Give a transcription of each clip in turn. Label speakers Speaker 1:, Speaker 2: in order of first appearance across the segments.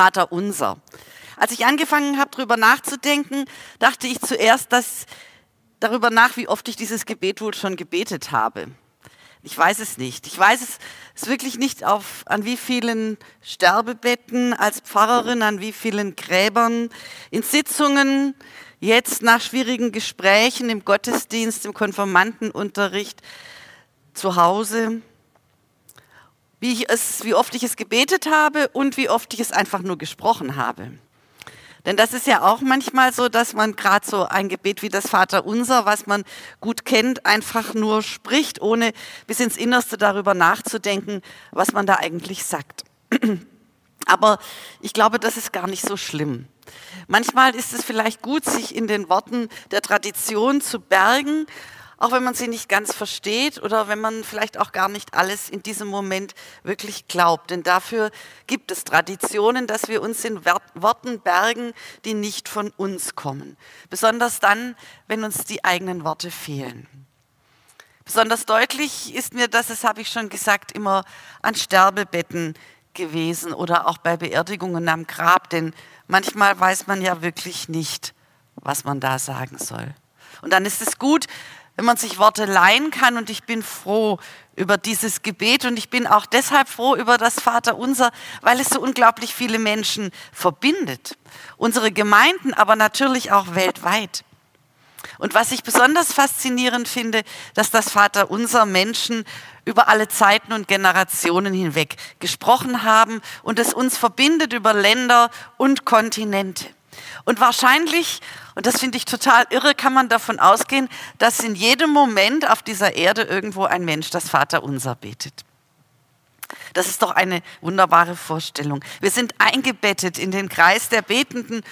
Speaker 1: Vater unser. Als ich angefangen habe, darüber nachzudenken, dachte ich zuerst, dass darüber nach, wie oft ich dieses Gebet wohl schon gebetet habe. Ich weiß es nicht. Ich weiß es, es wirklich nicht auf, an wie vielen Sterbebetten als Pfarrerin, an wie vielen Gräbern, in Sitzungen, jetzt nach schwierigen Gesprächen im Gottesdienst, im Konformantenunterricht, zu Hause, wie, ich es, wie oft ich es gebetet habe und wie oft ich es einfach nur gesprochen habe. Denn das ist ja auch manchmal so, dass man gerade so ein Gebet wie das Vaterunser, was man gut kennt, einfach nur spricht, ohne bis ins Innerste darüber nachzudenken, was man da eigentlich sagt. Aber ich glaube, das ist gar nicht so schlimm. Manchmal ist es vielleicht gut, sich in den Worten der Tradition zu bergen auch wenn man sie nicht ganz versteht oder wenn man vielleicht auch gar nicht alles in diesem Moment wirklich glaubt. Denn dafür gibt es Traditionen, dass wir uns in Worten bergen, die nicht von uns kommen. Besonders dann, wenn uns die eigenen Worte fehlen. Besonders deutlich ist mir das, das habe ich schon gesagt, immer an Sterbebetten gewesen oder auch bei Beerdigungen am Grab, denn manchmal weiß man ja wirklich nicht, was man da sagen soll. Und dann ist es gut, wenn man sich Worte leihen kann. Und ich bin froh über dieses Gebet und ich bin auch deshalb froh über das Vaterunser, weil es so unglaublich viele Menschen verbindet. Unsere Gemeinden, aber natürlich auch weltweit. Und was ich besonders faszinierend finde, dass das Vaterunser Menschen über alle Zeiten und Generationen hinweg gesprochen haben und es uns verbindet über Länder und Kontinente. Und wahrscheinlich, und das finde ich total irre, kann man davon ausgehen, dass in jedem Moment auf dieser Erde irgendwo ein Mensch das Vaterunser betet. Das ist doch eine wunderbare Vorstellung. Wir sind eingebettet in den Kreis der Betenden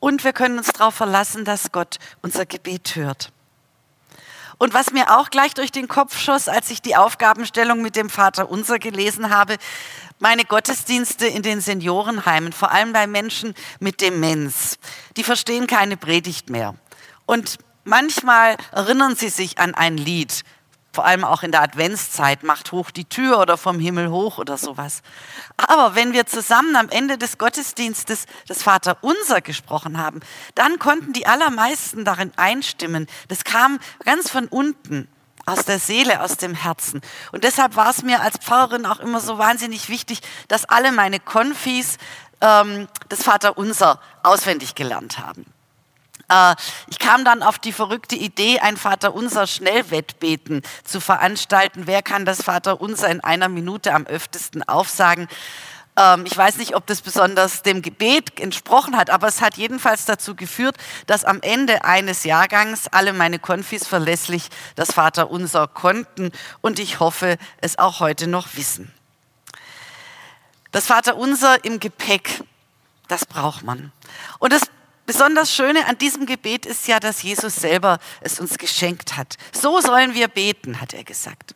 Speaker 1: und wir können uns darauf verlassen, dass Gott unser Gebet hört. Und was mir auch gleich durch den Kopf schoss, als ich die Aufgabenstellung mit dem Vater Unser gelesen habe, meine Gottesdienste in den Seniorenheimen, vor allem bei Menschen mit Demenz, die verstehen keine Predigt mehr. Und manchmal erinnern sie sich an ein Lied, vor allem auch in der Adventszeit, macht hoch die Tür oder vom Himmel hoch oder sowas. Aber wenn wir zusammen am Ende des Gottesdienstes das Vater unser gesprochen haben, dann konnten die allermeisten darin einstimmen. Das kam ganz von unten aus der Seele, aus dem Herzen. Und deshalb war es mir als Pfarrerin auch immer so wahnsinnig wichtig, dass alle meine Konfis ähm, das Vaterunser auswendig gelernt haben. Äh, ich kam dann auf die verrückte Idee, ein Vaterunser Schnellwettbeten zu veranstalten. Wer kann das Vaterunser in einer Minute am öftesten aufsagen? Ähm, ich weiß nicht, ob das besonders dem Gebet entsprochen hat, aber es hat jedenfalls dazu geführt, dass am Ende eines Jahrgangs alle meine Konfis verlässlich das Vaterunser konnten und ich hoffe, es auch heute noch wissen. Das Vaterunser im Gepäck, das braucht man. Und das besonders Schöne an diesem Gebet ist ja, dass Jesus selber es uns geschenkt hat. So sollen wir beten, hat er gesagt.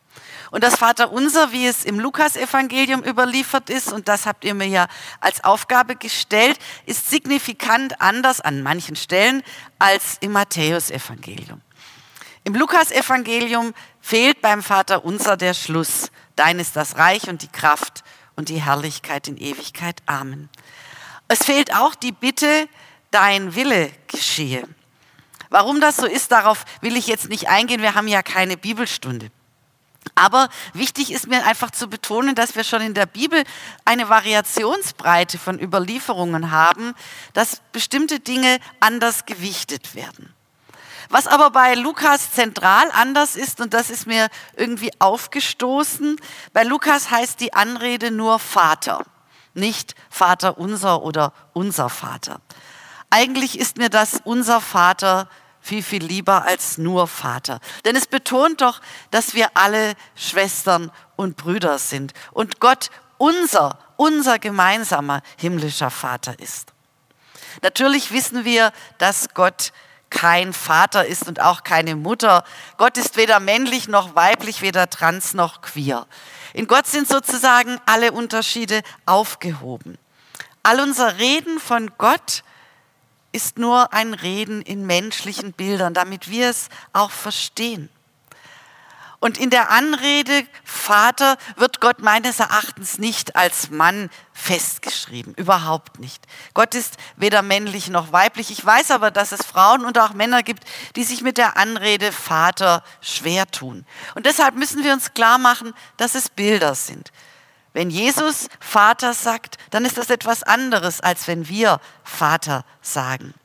Speaker 1: Und das Vaterunser, wie es im Lukasevangelium überliefert ist, und das habt ihr mir ja als Aufgabe gestellt, ist signifikant anders an manchen Stellen als im Matthäusevangelium. Im Lukasevangelium fehlt beim Vaterunser der Schluss. Dein ist das Reich und die Kraft und die Herrlichkeit in Ewigkeit. Amen. Es fehlt auch die Bitte, dein Wille geschehe. Warum das so ist, darauf will ich jetzt nicht eingehen. Wir haben ja keine Bibelstunde. Aber wichtig ist mir einfach zu betonen, dass wir schon in der Bibel eine Variationsbreite von Überlieferungen haben, dass bestimmte Dinge anders gewichtet werden. Was aber bei Lukas zentral anders ist, und das ist mir irgendwie aufgestoßen, bei Lukas heißt die Anrede nur Vater, nicht Vater unser oder unser Vater. Eigentlich ist mir das unser Vater viel, viel lieber als nur Vater. Denn es betont doch, dass wir alle Schwestern und Brüder sind und Gott unser, unser gemeinsamer himmlischer Vater ist. Natürlich wissen wir, dass Gott kein Vater ist und auch keine Mutter. Gott ist weder männlich noch weiblich, weder trans noch queer. In Gott sind sozusagen alle Unterschiede aufgehoben. All unser Reden von Gott ist nur ein Reden in menschlichen Bildern, damit wir es auch verstehen. Und in der Anrede Vater wird Gott meines Erachtens nicht als Mann festgeschrieben. Überhaupt nicht. Gott ist weder männlich noch weiblich. Ich weiß aber, dass es Frauen und auch Männer gibt, die sich mit der Anrede Vater schwer tun. Und deshalb müssen wir uns klar machen, dass es Bilder sind. Wenn Jesus Vater sagt, dann ist das etwas anderes, als wenn wir Vater sagen.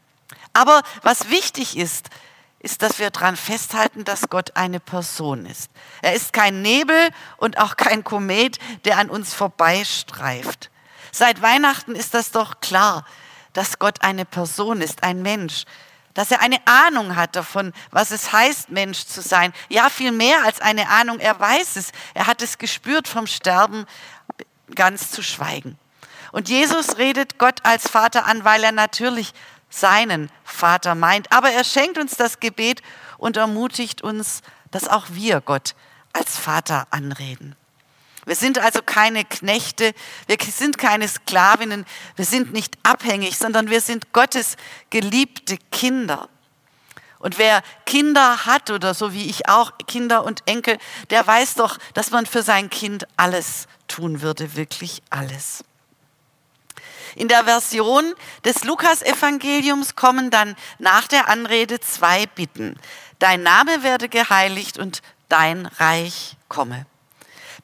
Speaker 1: Aber was wichtig ist, ist, dass wir daran festhalten, dass Gott eine Person ist. Er ist kein Nebel und auch kein Komet, der an uns vorbeistreift. Seit Weihnachten ist das doch klar, dass Gott eine Person ist, ein Mensch, dass er eine Ahnung hat davon, was es heißt, Mensch zu sein. Ja, viel mehr als eine Ahnung, er weiß es. Er hat es gespürt vom Sterben ganz zu schweigen. Und Jesus redet Gott als Vater an, weil er natürlich seinen Vater meint. Aber er schenkt uns das Gebet und ermutigt uns, dass auch wir Gott als Vater anreden. Wir sind also keine Knechte, wir sind keine Sklavinnen, wir sind nicht abhängig, sondern wir sind Gottes geliebte Kinder. Und wer Kinder hat oder so wie ich auch Kinder und Enkel, der weiß doch, dass man für sein Kind alles tun würde, wirklich alles. In der Version des Lukasevangeliums kommen dann nach der Anrede zwei Bitten. Dein Name werde geheiligt und dein Reich komme.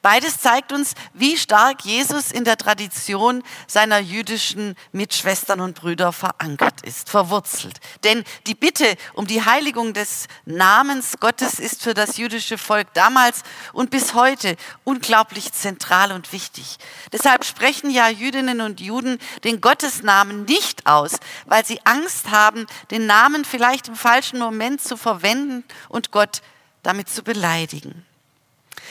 Speaker 1: Beides zeigt uns, wie stark Jesus in der Tradition seiner jüdischen Mitschwestern und Brüder verankert ist, verwurzelt. Denn die Bitte um die Heiligung des Namens Gottes ist für das jüdische Volk damals und bis heute unglaublich zentral und wichtig. Deshalb sprechen ja Jüdinnen und Juden den Gottesnamen nicht aus, weil sie Angst haben, den Namen vielleicht im falschen Moment zu verwenden und Gott damit zu beleidigen.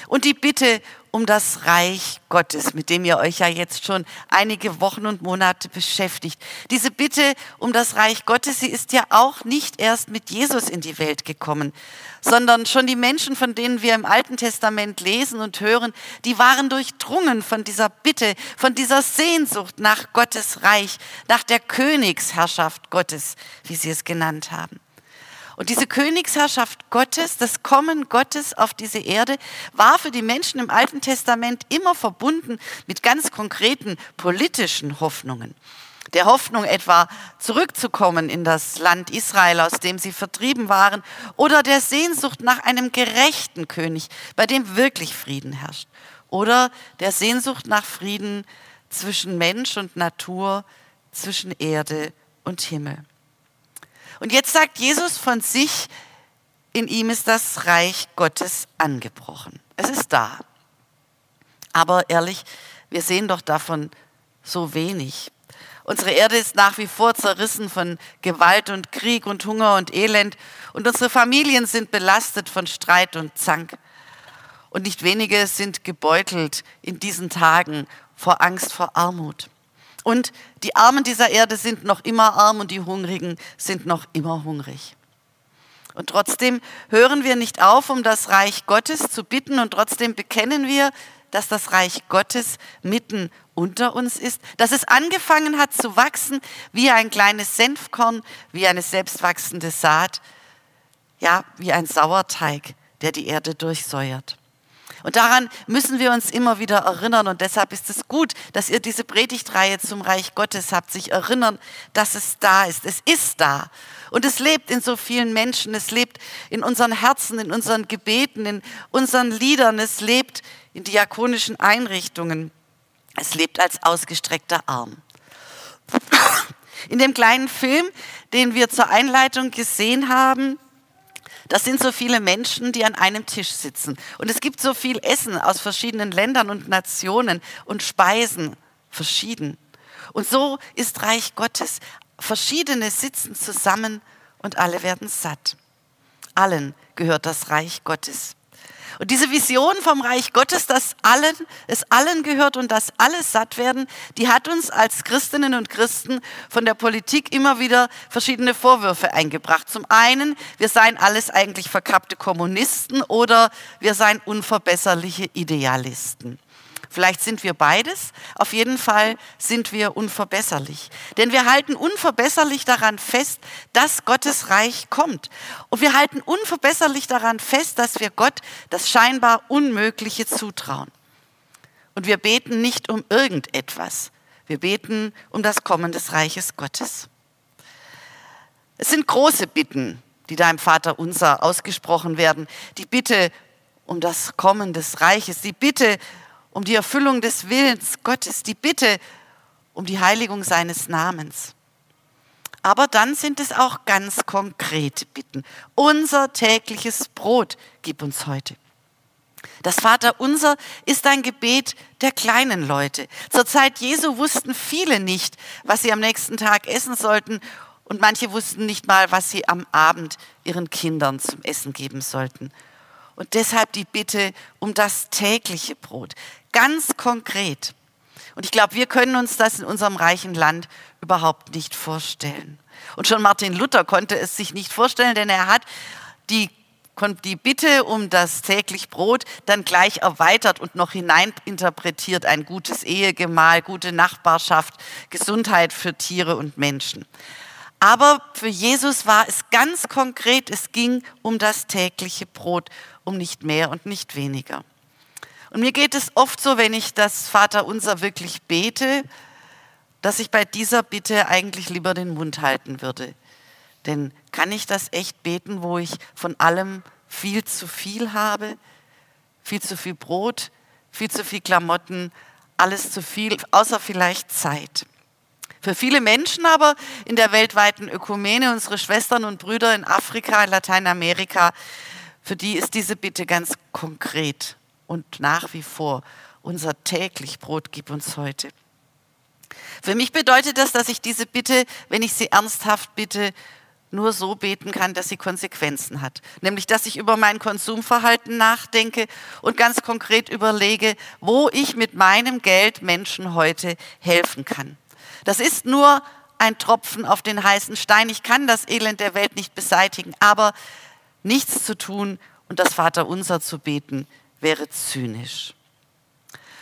Speaker 1: Und die Bitte um das Reich Gottes, mit dem ihr euch ja jetzt schon einige Wochen und Monate beschäftigt. Diese Bitte um das Reich Gottes, sie ist ja auch nicht erst mit Jesus in die Welt gekommen, sondern schon die Menschen, von denen wir im Alten Testament lesen und hören, die waren durchdrungen von dieser Bitte, von dieser Sehnsucht nach Gottes Reich, nach der Königsherrschaft Gottes, wie sie es genannt haben. Und diese Königsherrschaft Gottes, das Kommen Gottes auf diese Erde, war für die Menschen im Alten Testament immer verbunden mit ganz konkreten politischen Hoffnungen. Der Hoffnung etwa zurückzukommen in das Land Israel, aus dem sie vertrieben waren, oder der Sehnsucht nach einem gerechten König, bei dem wirklich Frieden herrscht, oder der Sehnsucht nach Frieden zwischen Mensch und Natur, zwischen Erde und Himmel. Und jetzt sagt Jesus von sich, in ihm ist das Reich Gottes angebrochen. Es ist da. Aber ehrlich, wir sehen doch davon so wenig. Unsere Erde ist nach wie vor zerrissen von Gewalt und Krieg und Hunger und Elend. Und unsere Familien sind belastet von Streit und Zank. Und nicht wenige sind gebeutelt in diesen Tagen vor Angst vor Armut. Und die Armen dieser Erde sind noch immer arm und die Hungrigen sind noch immer hungrig. Und trotzdem hören wir nicht auf, um das Reich Gottes zu bitten und trotzdem bekennen wir, dass das Reich Gottes mitten unter uns ist, dass es angefangen hat zu wachsen wie ein kleines Senfkorn, wie eine selbstwachsende Saat, ja, wie ein Sauerteig, der die Erde durchsäuert. Und daran müssen wir uns immer wieder erinnern. Und deshalb ist es gut, dass ihr diese Predigtreihe zum Reich Gottes habt, sich erinnern, dass es da ist. Es ist da. Und es lebt in so vielen Menschen. Es lebt in unseren Herzen, in unseren Gebeten, in unseren Liedern. Es lebt in diakonischen Einrichtungen. Es lebt als ausgestreckter Arm. In dem kleinen Film, den wir zur Einleitung gesehen haben, das sind so viele Menschen, die an einem Tisch sitzen. Und es gibt so viel Essen aus verschiedenen Ländern und Nationen und Speisen verschieden. Und so ist Reich Gottes. Verschiedene sitzen zusammen und alle werden satt. Allen gehört das Reich Gottes. Und diese Vision vom Reich Gottes, dass allen, es allen gehört und dass alle satt werden, die hat uns als Christinnen und Christen von der Politik immer wieder verschiedene Vorwürfe eingebracht. Zum einen, wir seien alles eigentlich verkappte Kommunisten oder wir seien unverbesserliche Idealisten. Vielleicht sind wir beides, auf jeden Fall sind wir unverbesserlich. Denn wir halten unverbesserlich daran fest, dass Gottes Reich kommt. Und wir halten unverbesserlich daran fest, dass wir Gott das scheinbar Unmögliche zutrauen. Und wir beten nicht um irgendetwas. Wir beten um das Kommen des Reiches Gottes. Es sind große Bitten, die da im Vater unser ausgesprochen werden. Die Bitte um das Kommen des Reiches, die Bitte um die Erfüllung des Willens Gottes, die Bitte um die Heiligung seines Namens. Aber dann sind es auch ganz konkrete Bitten. Unser tägliches Brot gib uns heute. Das Vaterunser ist ein Gebet der kleinen Leute. Zur Zeit Jesu wussten viele nicht, was sie am nächsten Tag essen sollten und manche wussten nicht mal, was sie am Abend ihren Kindern zum Essen geben sollten. Und deshalb die Bitte um das tägliche Brot ganz konkret. Und ich glaube, wir können uns das in unserem reichen Land überhaupt nicht vorstellen. Und schon Martin Luther konnte es sich nicht vorstellen, denn er hat die, die Bitte um das täglich Brot dann gleich erweitert und noch hineininterpretiert. Ein gutes Ehegemahl, gute Nachbarschaft, Gesundheit für Tiere und Menschen. Aber für Jesus war es ganz konkret, es ging um das tägliche Brot, um nicht mehr und nicht weniger. Und mir geht es oft so, wenn ich das Vaterunser wirklich bete, dass ich bei dieser Bitte eigentlich lieber den Mund halten würde. Denn kann ich das echt beten, wo ich von allem viel zu viel habe? Viel zu viel Brot, viel zu viel Klamotten, alles zu viel, außer vielleicht Zeit. Für viele Menschen aber in der weltweiten Ökumene, unsere Schwestern und Brüder in Afrika, in Lateinamerika, für die ist diese Bitte ganz konkret und nach wie vor unser täglich Brot gib uns heute. Für mich bedeutet das, dass ich diese Bitte, wenn ich sie ernsthaft bitte, nur so beten kann, dass sie Konsequenzen hat. Nämlich, dass ich über mein Konsumverhalten nachdenke und ganz konkret überlege, wo ich mit meinem Geld Menschen heute helfen kann. Das ist nur ein Tropfen auf den heißen Stein. Ich kann das Elend der Welt nicht beseitigen, aber nichts zu tun und das Vaterunser zu beten, wäre zynisch.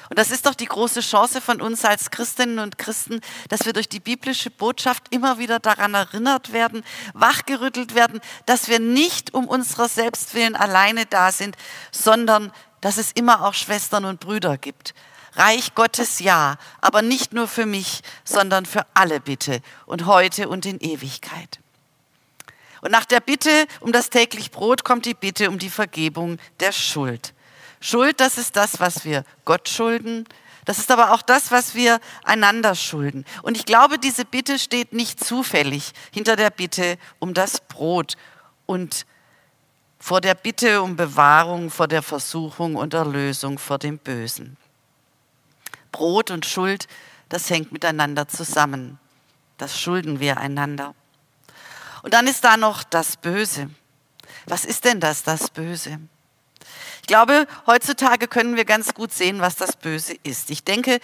Speaker 1: Und das ist doch die große Chance von uns als Christinnen und Christen, dass wir durch die biblische Botschaft immer wieder daran erinnert werden, wachgerüttelt werden, dass wir nicht um unserer Selbstwillen alleine da sind, sondern dass es immer auch Schwestern und Brüder gibt. Reich Gottes ja, aber nicht nur für mich, sondern für alle bitte und heute und in Ewigkeit. Und nach der Bitte um das täglich Brot kommt die Bitte um die Vergebung der Schuld. Schuld, das ist das, was wir Gott schulden. Das ist aber auch das, was wir einander schulden. Und ich glaube, diese Bitte steht nicht zufällig hinter der Bitte um das Brot und vor der Bitte um Bewahrung vor der Versuchung und Erlösung vor dem Bösen. Brot und Schuld, das hängt miteinander zusammen. Das schulden wir einander. Und dann ist da noch das Böse. Was ist denn das, das Böse? Ich glaube, heutzutage können wir ganz gut sehen, was das Böse ist. Ich denke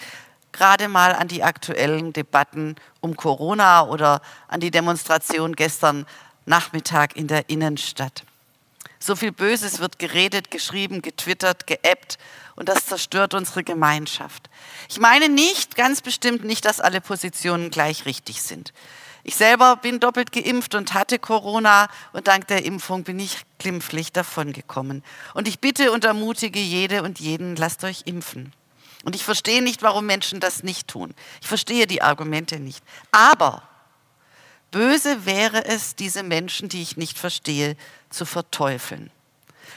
Speaker 1: gerade mal an die aktuellen Debatten um Corona oder an die Demonstration gestern Nachmittag in der Innenstadt. So viel Böses wird geredet, geschrieben, getwittert, geappt und das zerstört unsere Gemeinschaft. Ich meine nicht, ganz bestimmt nicht, dass alle Positionen gleich richtig sind. Ich selber bin doppelt geimpft und hatte Corona und dank der Impfung bin ich glimpflich davongekommen. Und ich bitte und ermutige jede und jeden, lasst euch impfen. Und ich verstehe nicht, warum Menschen das nicht tun. Ich verstehe die Argumente nicht. Aber böse wäre es, diese Menschen, die ich nicht verstehe, zu verteufeln.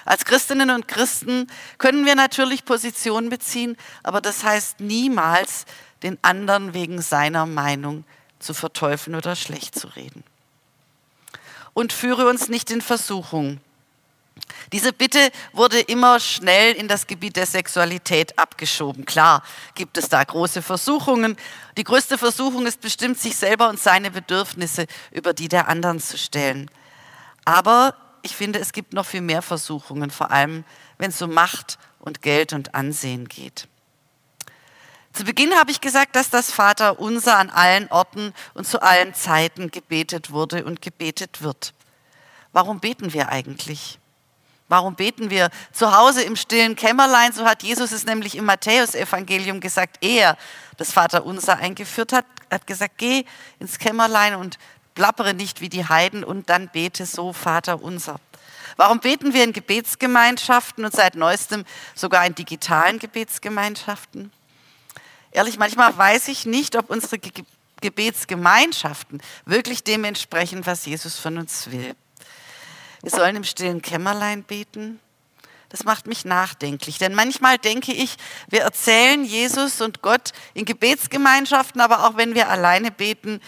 Speaker 1: Als Christinnen und Christen können wir natürlich Positionen beziehen, aber das heißt niemals, den anderen wegen seiner Meinung zu verteufeln oder schlecht zu reden. Und führe uns nicht in Versuchung. Diese Bitte wurde immer schnell in das Gebiet der Sexualität abgeschoben. Klar gibt es da große Versuchungen. Die größte Versuchung ist bestimmt, sich selber und seine Bedürfnisse über die der anderen zu stellen. Aber ich finde, es gibt noch viel mehr Versuchungen, vor allem wenn es um Macht und Geld und Ansehen geht. Zu Beginn habe ich gesagt, dass das Vater unser an allen Orten und zu allen Zeiten gebetet wurde und gebetet wird. Warum beten wir eigentlich? Warum beten wir zu Hause im stillen Kämmerlein? So hat Jesus es nämlich im Matthäusevangelium gesagt. Er, das Vaterunser, eingeführt hat, hat gesagt, geh ins Kämmerlein und plappere nicht wie die Heiden und dann bete so Vaterunser. Warum beten wir in Gebetsgemeinschaften und seit neuestem sogar in digitalen Gebetsgemeinschaften? Ehrlich, manchmal weiß ich nicht, ob unsere Ge Gebetsgemeinschaften wirklich dem entsprechen, was Jesus von uns will. Wir sollen im stillen Kämmerlein beten. Das macht mich nachdenklich, denn manchmal denke ich, wir erzählen Jesus und Gott in Gebetsgemeinschaften, aber auch wenn wir alleine beten,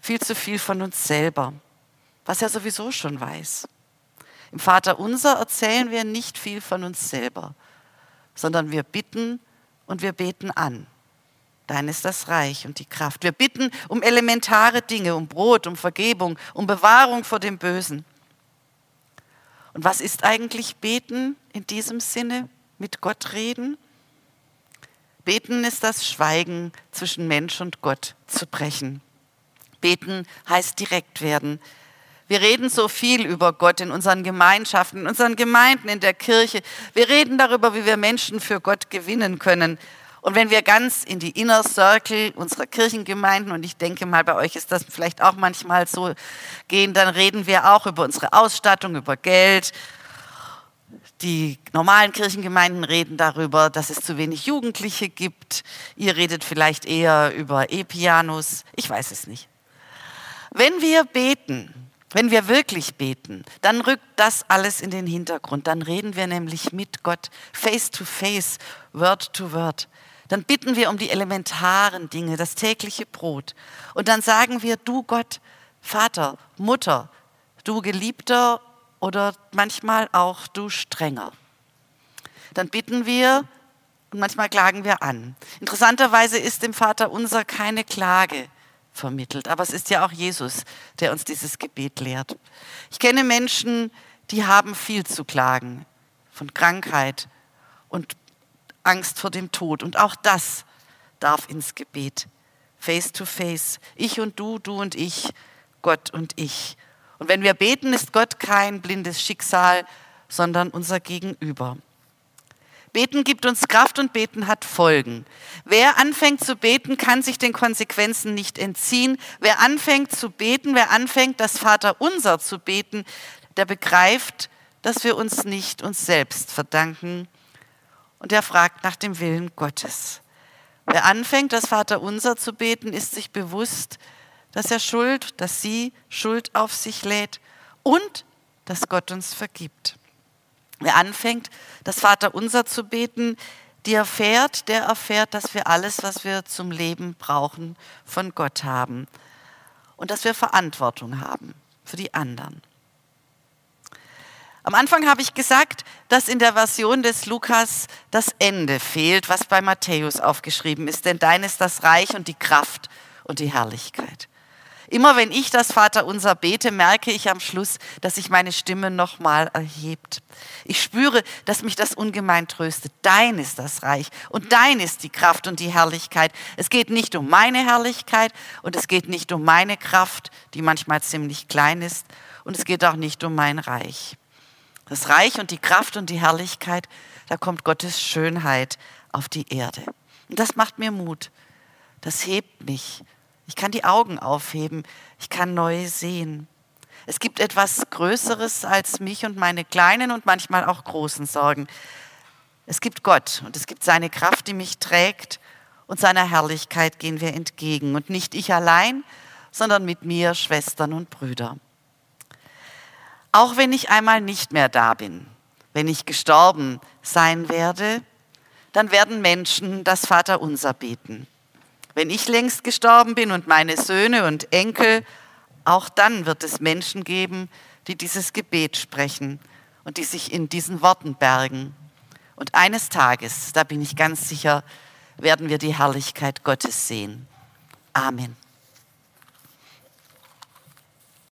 Speaker 1: viel zu viel von uns selber, was er sowieso schon weiß. Im Vater unser erzählen wir nicht viel von uns selber, sondern wir bitten und wir beten an. Dein ist das Reich und die Kraft. Wir bitten um elementare Dinge, um Brot, um Vergebung, um Bewahrung vor dem Bösen. Und was ist eigentlich Beten in diesem Sinne? Mit Gott reden? Beten ist das Schweigen zwischen Mensch und Gott zu brechen. Beten heißt direkt werden. Wir reden so viel über Gott in unseren Gemeinschaften, in unseren Gemeinden, in der Kirche. Wir reden darüber, wie wir Menschen für Gott gewinnen können. Und wenn wir ganz in die Inner Circle unserer Kirchengemeinden, und ich denke mal, bei euch ist das vielleicht auch manchmal so gehen, dann reden wir auch über unsere Ausstattung, über Geld. Die normalen Kirchengemeinden reden darüber, dass es zu wenig Jugendliche gibt. Ihr redet vielleicht eher über E-Pianos. Ich weiß es nicht. Wenn wir beten, wenn wir wirklich beten, dann rückt das alles in den Hintergrund. Dann reden wir nämlich mit Gott, face to face, word to word dann bitten wir um die elementaren Dinge, das tägliche Brot. Und dann sagen wir, du Gott, Vater, Mutter, du Geliebter oder manchmal auch du Strenger. Dann bitten wir und manchmal klagen wir an. Interessanterweise ist dem Vater unser keine Klage vermittelt, aber es ist ja auch Jesus, der uns dieses Gebet lehrt. Ich kenne Menschen, die haben viel zu klagen von Krankheit und Angst vor dem Tod. Und auch das darf ins Gebet. Face to face. Ich und du, du und ich, Gott und ich. Und wenn wir beten, ist Gott kein blindes Schicksal, sondern unser Gegenüber. Beten gibt uns Kraft und beten hat Folgen. Wer anfängt zu beten, kann sich den Konsequenzen nicht entziehen. Wer anfängt zu beten, wer anfängt, das Vaterunser zu beten, der begreift, dass wir uns nicht uns selbst verdanken, und er fragt nach dem Willen Gottes. Wer anfängt, das Vaterunser zu beten, ist sich bewusst, dass er Schuld, dass sie Schuld auf sich lädt und dass Gott uns vergibt. Wer anfängt, das Vaterunser zu beten, die erfährt, der erfährt, dass wir alles, was wir zum Leben brauchen, von Gott haben und dass wir Verantwortung haben für die anderen. Am Anfang habe ich gesagt, dass in der Version des Lukas das Ende fehlt, was bei Matthäus aufgeschrieben ist, denn dein ist das Reich und die Kraft und die Herrlichkeit. Immer wenn ich das Vaterunser bete, merke ich am Schluss, dass sich meine Stimme nochmal erhebt. Ich spüre, dass mich das ungemein tröstet. Dein ist das Reich und dein ist die Kraft und die Herrlichkeit. Es geht nicht um meine Herrlichkeit und es geht nicht um meine Kraft, die manchmal ziemlich klein ist und es geht auch nicht um mein Reich. Das Reich und die Kraft und die Herrlichkeit, da kommt Gottes Schönheit auf die Erde. Und das macht mir Mut. Das hebt mich. Ich kann die Augen aufheben. Ich kann neu sehen. Es gibt etwas Größeres als mich und meine kleinen und manchmal auch großen Sorgen. Es gibt Gott und es gibt seine Kraft, die mich trägt und seiner Herrlichkeit gehen wir entgegen. Und nicht ich allein, sondern mit mir Schwestern und Brüder. Auch wenn ich einmal nicht mehr da bin, wenn ich gestorben sein werde, dann werden Menschen das Vaterunser beten. Wenn ich längst gestorben bin und meine Söhne und Enkel, auch dann wird es Menschen geben, die dieses Gebet sprechen und die sich in diesen Worten bergen. Und eines Tages, da bin ich ganz sicher, werden wir die Herrlichkeit Gottes sehen. Amen.